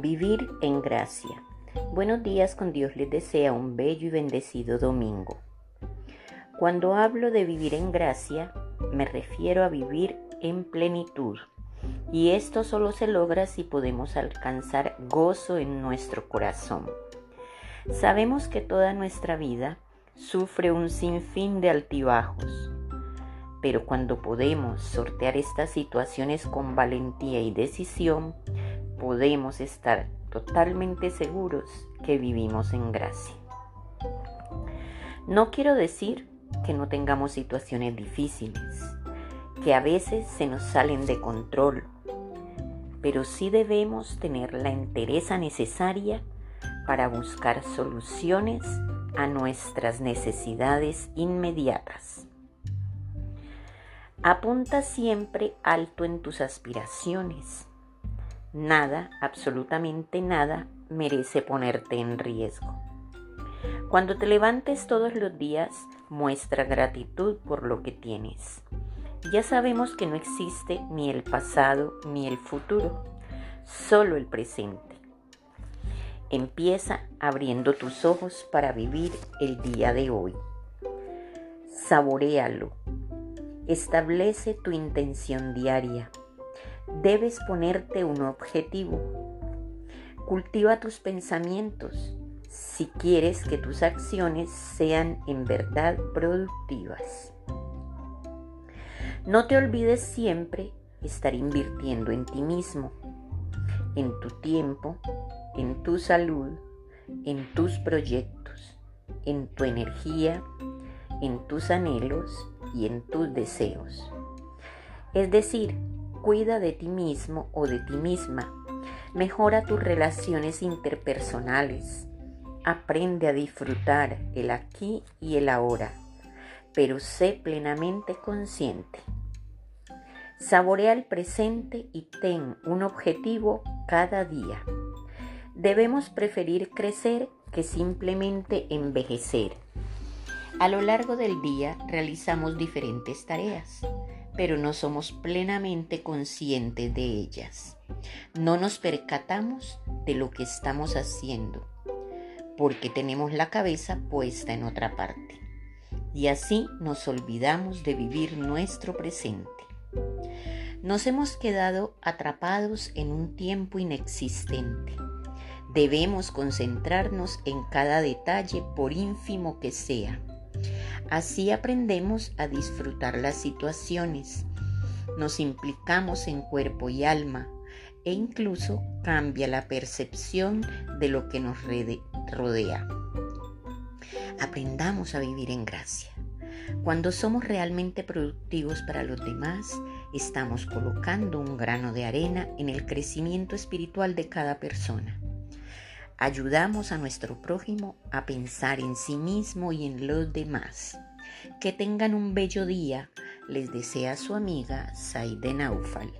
Vivir en gracia. Buenos días, con Dios les desea un bello y bendecido domingo. Cuando hablo de vivir en gracia, me refiero a vivir en plenitud. Y esto solo se logra si podemos alcanzar gozo en nuestro corazón. Sabemos que toda nuestra vida sufre un sinfín de altibajos, pero cuando podemos sortear estas situaciones con valentía y decisión, podemos estar totalmente seguros que vivimos en gracia. No quiero decir que no tengamos situaciones difíciles, que a veces se nos salen de control, pero sí debemos tener la entereza necesaria para buscar soluciones a nuestras necesidades inmediatas. Apunta siempre alto en tus aspiraciones Nada, absolutamente nada, merece ponerte en riesgo. Cuando te levantes todos los días, muestra gratitud por lo que tienes. Ya sabemos que no existe ni el pasado ni el futuro, solo el presente. Empieza abriendo tus ojos para vivir el día de hoy. Saborealo. Establece tu intención diaria debes ponerte un objetivo. Cultiva tus pensamientos si quieres que tus acciones sean en verdad productivas. No te olvides siempre estar invirtiendo en ti mismo, en tu tiempo, en tu salud, en tus proyectos, en tu energía, en tus anhelos y en tus deseos. Es decir, Cuida de ti mismo o de ti misma. Mejora tus relaciones interpersonales. Aprende a disfrutar el aquí y el ahora, pero sé plenamente consciente. Saborea el presente y ten un objetivo cada día. Debemos preferir crecer que simplemente envejecer. A lo largo del día realizamos diferentes tareas pero no somos plenamente conscientes de ellas. No nos percatamos de lo que estamos haciendo, porque tenemos la cabeza puesta en otra parte. Y así nos olvidamos de vivir nuestro presente. Nos hemos quedado atrapados en un tiempo inexistente. Debemos concentrarnos en cada detalle por ínfimo que sea Así aprendemos a disfrutar las situaciones, nos implicamos en cuerpo y alma e incluso cambia la percepción de lo que nos rodea. Aprendamos a vivir en gracia. Cuando somos realmente productivos para los demás, estamos colocando un grano de arena en el crecimiento espiritual de cada persona. Ayudamos a nuestro prójimo a pensar en sí mismo y en los demás. Que tengan un bello día, les desea su amiga Saide Naufal.